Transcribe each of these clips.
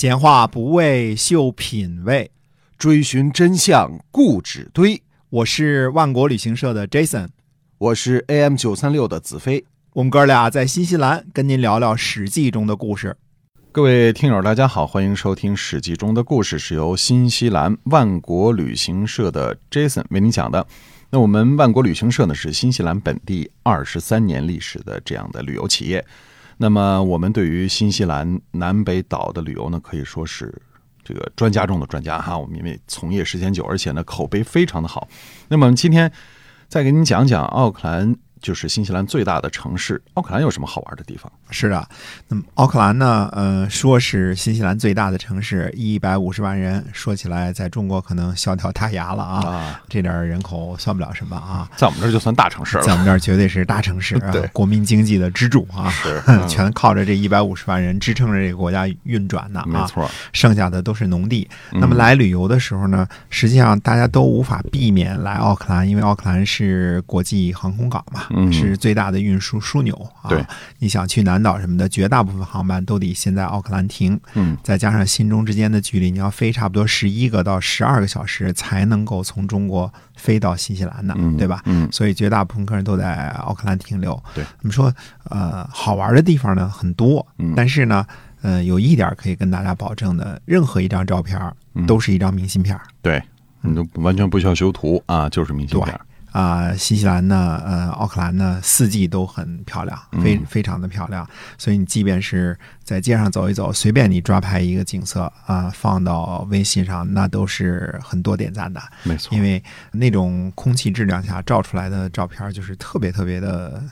闲话不为秀品味，追寻真相固执堆。我是万国旅行社的 Jason，我是 AM 九三六的子飞。我们哥俩在新西兰跟您聊聊《史记》中的故事。各位听友，大家好，欢迎收听《史记》中的故事，是由新西兰万国旅行社的 Jason 为您讲的。那我们万国旅行社呢，是新西兰本地二十三年历史的这样的旅游企业。那么我们对于新西兰南北岛的旅游呢，可以说是这个专家中的专家哈。我们因为从业时间久，而且呢口碑非常的好。那么今天再给您讲讲奥克兰。就是新西兰最大的城市，奥克兰有什么好玩的地方？是的，那么奥克兰呢？呃，说是新西兰最大的城市，一百五十万人，说起来在中国可能笑掉大牙了啊！这点人口算不了什么啊，在我们这儿就算大城市了，在我们这儿绝对是大城市，对，国民经济的支柱啊，是，全靠着这一百五十万人支撑着这个国家运转呢啊，没错，剩下的都是农地。那么来旅游的时候呢，实际上大家都无法避免来奥克兰，因为奥克兰是国际航空港嘛。是最大的运输枢纽啊！对，你想去南岛什么的，绝大部分航班都得先在奥克兰停。嗯，再加上新中之间的距离，你要飞差不多十一个到十二个小时才能够从中国飞到新西兰的，对吧？嗯，所以绝大部分客人都在奥克兰停留。对，我们说，呃，好玩的地方呢很多，但是呢，呃，有一点可以跟大家保证的，任何一张照片都是一张明信片。对，你都完全不需要修图啊，就是明信片。啊，新西兰呢，呃，奥克兰呢，四季都很漂亮，非非常的漂亮。所以你即便是在街上走一走，随便你抓拍一个景色啊，放到微信上，那都是很多点赞的。没错，因为那种空气质量下照出来的照片，就是特别特别的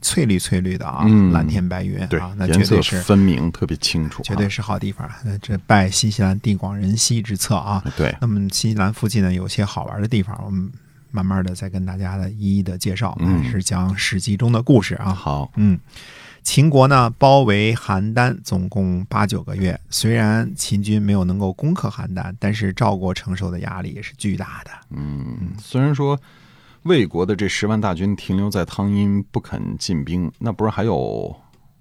翠绿翠绿的啊，蓝天白云啊，那绝对是分明，特别清楚，绝对是好地方。那这拜新西兰地广人稀之策啊。对，那么新西兰附近呢，有些好玩的地方，我们。慢慢的再跟大家的一一的介绍，嗯是讲《史记》中的故事啊。好，嗯，秦国呢包围邯郸，总共八九个月。虽然秦军没有能够攻克邯郸，但是赵国承受的压力也是巨大的。嗯，虽然说魏国的这十万大军停留在汤阴不肯进兵，那不是还有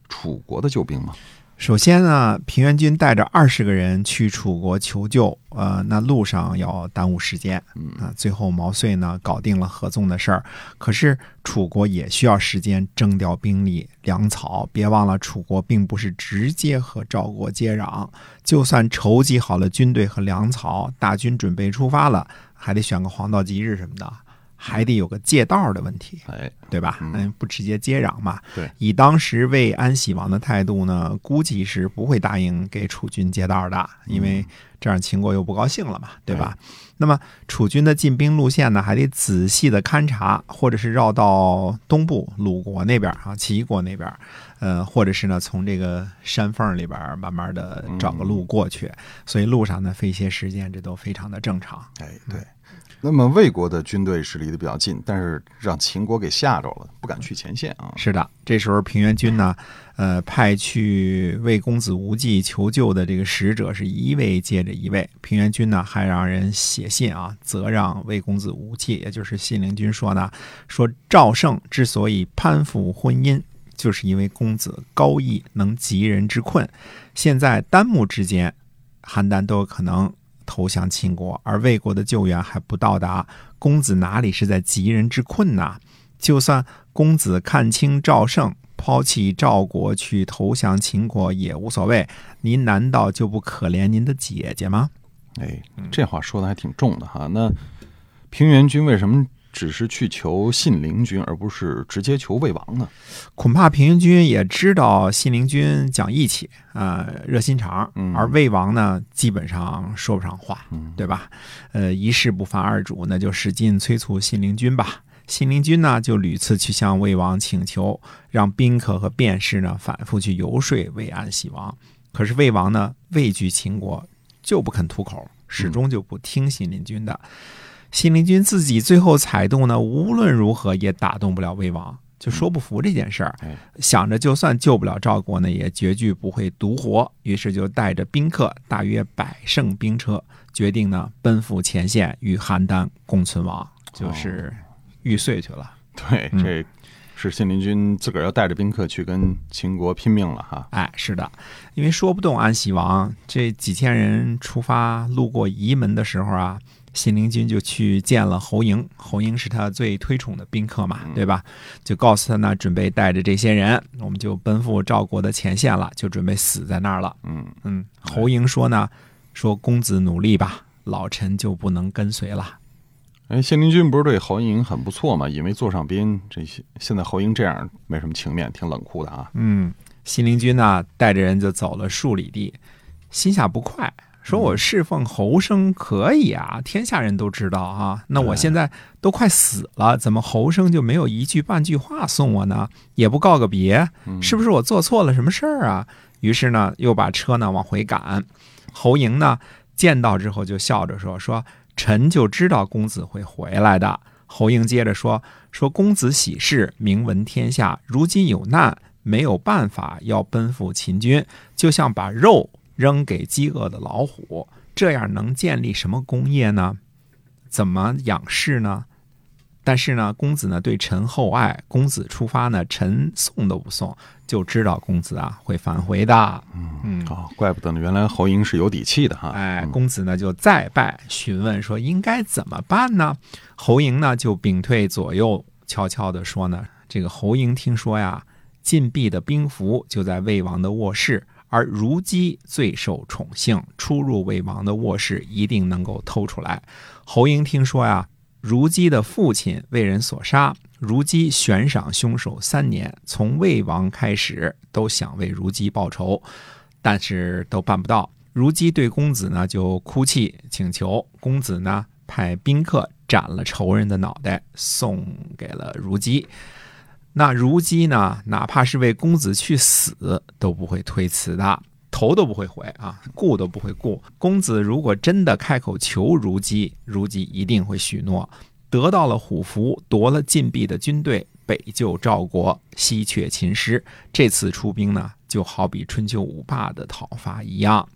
楚国的救兵吗？首先呢，平原君带着二十个人去楚国求救，呃，那路上要耽误时间，啊，最后毛遂呢搞定了合纵的事儿。可是楚国也需要时间征调兵力、粮草。别忘了，楚国并不是直接和赵国接壤，就算筹集好了军队和粮草，大军准备出发了，还得选个黄道吉日什么的。还得有个借道的问题，哎，对吧？嗯，不直接接壤嘛。对，以当时魏安喜王的态度呢，估计是不会答应给楚军借道的，因为这样秦国又不高兴了嘛，对吧？那么楚军的进兵路线呢，还得仔细的勘察，或者是绕到东部鲁国那边啊，齐国那边，呃，或者是呢从这个山缝里边慢慢的找个路过去，所以路上呢费些时间，这都非常的正常。哎，对。那么魏国的军队是离得比较近，但是让秦国给吓着了，不敢去前线啊。是的，这时候平原君呢，呃，派去魏公子无忌求救的这个使者是一位接着一位。平原君呢还让人写信啊，责让魏公子无忌，也就是信陵君说呢，说赵胜之所以攀附婚姻，就是因为公子高义能急人之困。现在丹木之间，邯郸都有可能。投降秦国，而魏国的救援还不到达，公子哪里是在急人之困呐？就算公子看清赵胜，抛弃赵国去投降秦国也无所谓，您难道就不可怜您的姐姐吗？哎，这话说的还挺重的哈。那平原君为什么？只是去求信陵君，而不是直接求魏王呢？恐怕平原君也知道信陵君讲义气啊，热心肠，而魏王呢，基本上说不上话，对吧？呃，一事不烦二主，那就使劲催促信陵君吧。信陵君呢，就屡次去向魏王请求，让宾客和便士呢，反复去游说魏安喜王。可是魏王呢，畏惧秦国，就不肯吐口，始终就不听信陵君的。信陵君自己最后采动呢，无论如何也打动不了魏王，就说不服这件事儿，想着就算救不了赵国呢，也绝句不会独活，于是就带着宾客，大约百乘兵车，决定呢奔赴前线，与邯郸共存亡，就是玉碎去了。对，这是信陵君自个儿要带着宾客去跟秦国拼命了哈。哎，是的，因为说不动安喜王这几千人出发路过仪门的时候啊。信陵君就去见了侯嬴，侯嬴是他最推崇的宾客嘛，对吧？就告诉他呢，准备带着这些人，我们就奔赴赵国的前线了，就准备死在那儿了。嗯嗯，侯嬴说呢，说公子努力吧，老臣就不能跟随了。哎，信陵君不是对侯嬴很不错嘛？也没坐上宾，这些现在侯嬴这样没什么情面，挺冷酷的啊。嗯，信陵君呢，带着人就走了数里地，心下不快。说我侍奉侯生可以啊，天下人都知道啊。那我现在都快死了，怎么侯生就没有一句半句话送我呢？也不告个别，是不是我做错了什么事儿啊？于是呢，又把车呢往回赶。侯嬴呢见到之后就笑着说：“说臣就知道公子会回来的。”侯嬴接着说：“说公子喜事，名闻天下。如今有难，没有办法，要奔赴秦军，就像把肉。”扔给饥饿的老虎，这样能建立什么功业呢？怎么养士呢？但是呢，公子呢对臣厚爱，公子出发呢，臣送都不送，就知道公子啊会返回的。嗯，哦，怪不得呢，原来侯嬴是有底气的哈。哎，公子呢就再拜询问说应该怎么办呢？侯嬴呢就屏退左右，悄悄的说呢，这个侯嬴听说呀，禁闭的兵符就在魏王的卧室。而如姬最受宠幸，出入魏王的卧室一定能够偷出来。侯嬴听说呀，如姬的父亲为人所杀，如姬悬赏凶手三年，从魏王开始都想为如姬报仇，但是都办不到。如姬对公子呢就哭泣请求，公子呢派宾客斩了仇人的脑袋，送给了如姬。那如姬呢？哪怕是为公子去死，都不会推辞的，头都不会回啊，顾都不会顾。公子如果真的开口求如姬，如姬一定会许诺。得到了虎符，夺了禁闭的军队，北救赵国，西却秦师。这次出兵呢，就好比春秋五霸的讨伐一样。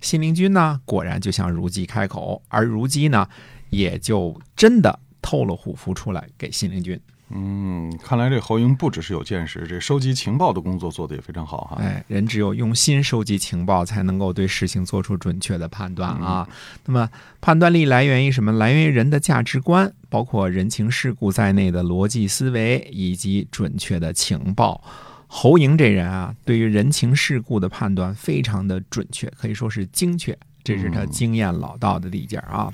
信陵君呢，果然就向如姬开口，而如姬呢，也就真的透了虎符出来给信陵君。嗯，看来这侯莹不只是有见识，这收集情报的工作做得也非常好哈。哎，人只有用心收集情报，才能够对事情做出准确的判断啊。那么，判断力来源于什么？来源于人的价值观，包括人情世故在内的逻辑思维以及准确的情报。侯莹这人啊，对于人情世故的判断非常的准确，可以说是精确，这是他经验老道的地界啊。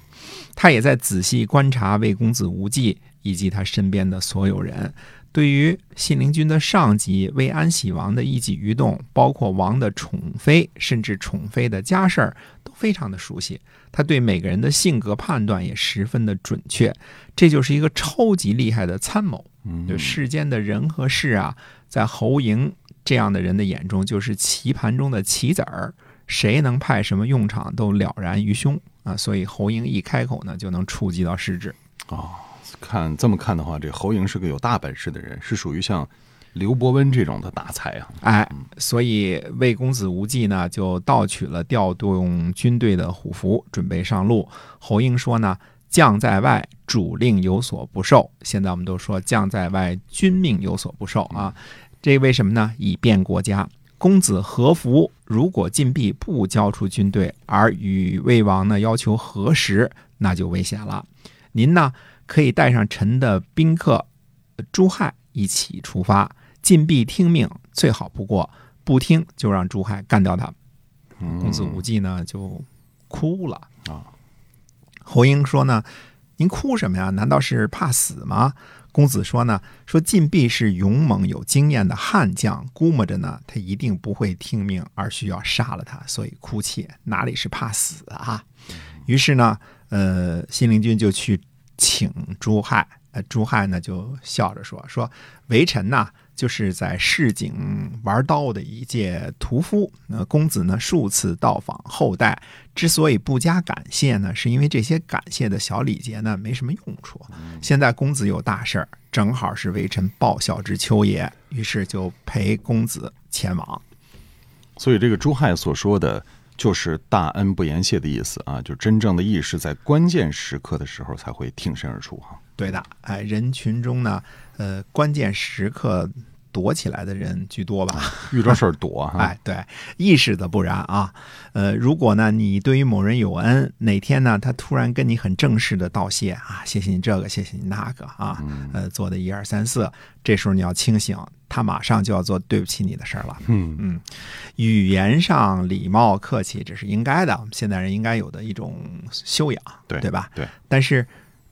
他也在仔细观察魏公子无忌。以及他身边的所有人，对于信陵君的上级魏安喜王的一举一动，包括王的宠妃，甚至宠妃的家事儿，都非常的熟悉。他对每个人的性格判断也十分的准确，这就是一个超级厉害的参谋。就世间的人和事啊，在侯嬴这样的人的眼中，就是棋盘中的棋子儿，谁能派什么用场都了然于胸啊。所以侯嬴一开口呢，就能触及到实质啊。看这么看的话，这侯嬴是个有大本事的人，是属于像刘伯温这种的大才啊！哎，所以魏公子无忌呢，就盗取了调动军队的虎符，准备上路。侯嬴说呢：“将在外，主令有所不受。”现在我们都说“将在外，君命有所不受”啊，这为什么呢？以便国家。公子何福如果禁闭不交出军队，而与魏王呢要求核实，那就危险了。您呢？可以带上臣的宾客朱亥一起出发，禁闭听命，最好不过。不听就让朱亥干掉他。公子无忌呢就哭了啊。侯英说呢：“您哭什么呀？难道是怕死吗？”公子说呢：“说晋鄙是勇猛有经验的悍将，估摸着呢他一定不会听命，而需要杀了他，所以哭泣，哪里是怕死啊？”于是呢，呃，信陵君就去。请朱亥，呃，朱亥呢就笑着说：“说微臣呐，就是在市井玩刀的一介屠夫。那公子呢数次到访后代，之所以不加感谢呢，是因为这些感谢的小礼节呢没什么用处。现在公子有大事，正好是微臣报效之秋也，于是就陪公子前往。所以这个朱亥所说的就是大恩不言谢的意思啊，就真正的义是在关键时刻的时候才会挺身而出哈。对的，哎，人群中呢，呃，关键时刻。躲起来的人居多吧？遇着事儿躲 哈。哎，对，意识的不然啊。呃，如果呢，你对于某人有恩，哪天呢，他突然跟你很正式的道谢啊，谢谢你这个，谢谢你那个啊，呃，做的一二三四，这时候你要清醒，他马上就要做对不起你的事儿了。嗯嗯，语言上礼貌客气这是应该的，我们现代人应该有的一种修养，对对吧？对。但是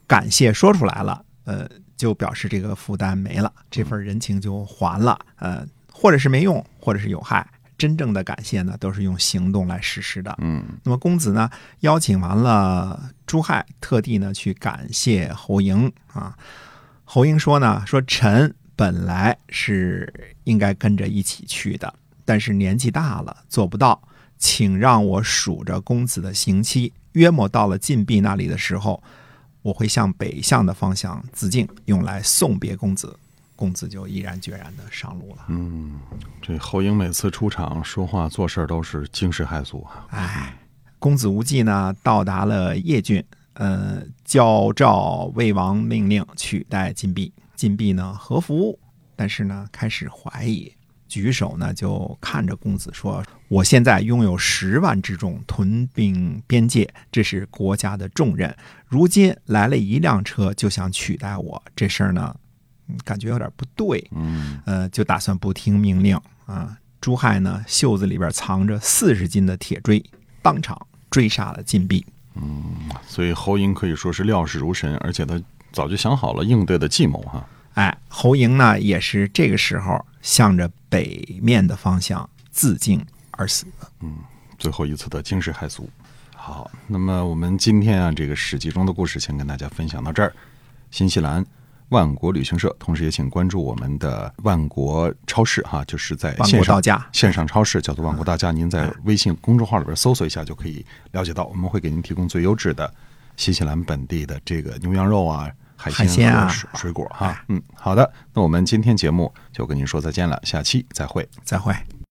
感谢说出来了，呃。就表示这个负担没了，这份人情就还了。呃，或者是没用，或者是有害。真正的感谢呢，都是用行动来实施的。嗯，那么公子呢，邀请完了朱亥，特地呢去感谢侯婴啊。侯婴说呢，说臣本来是应该跟着一起去的，但是年纪大了，做不到，请让我数着公子的刑期，约莫到了禁闭那里的时候。我会向北向的方向自尽，用来送别公子。公子就毅然决然的上路了。嗯，这侯英每次出场说话做事都是惊世骇俗啊。哎，公子无忌呢，到达了邺郡，呃，交召魏王命令取代禁闭。禁闭呢，何服？但是呢，开始怀疑。举手呢，就看着公子说：“我现在拥有十万之众，屯兵边界，这是国家的重任。如今来了一辆车，就想取代我，这事儿呢，感觉有点不对。嗯，呃，就打算不听命令啊。朱亥呢，袖子里边藏着四十斤的铁锥，当场追杀了禁闭。嗯，所以侯赢可以说是料事如神，而且他早就想好了应对的计谋哈。哎，侯赢呢，也是这个时候向着北面的方向自尽而死。嗯，最后一次的惊世骇俗。好，那么我们今天啊，这个史记中的故事先跟大家分享到这儿。新西兰万国旅行社，同时也请关注我们的万国超市哈，就是在线上线上超市叫做万国大家。您在微信公众号里边搜索一下就可以了解到，我们会给您提供最优质的新西兰本地的这个牛羊肉啊。海鲜啊，水果哈，嗯，好的，那我们今天节目就跟您说再见了，下期再会，再会。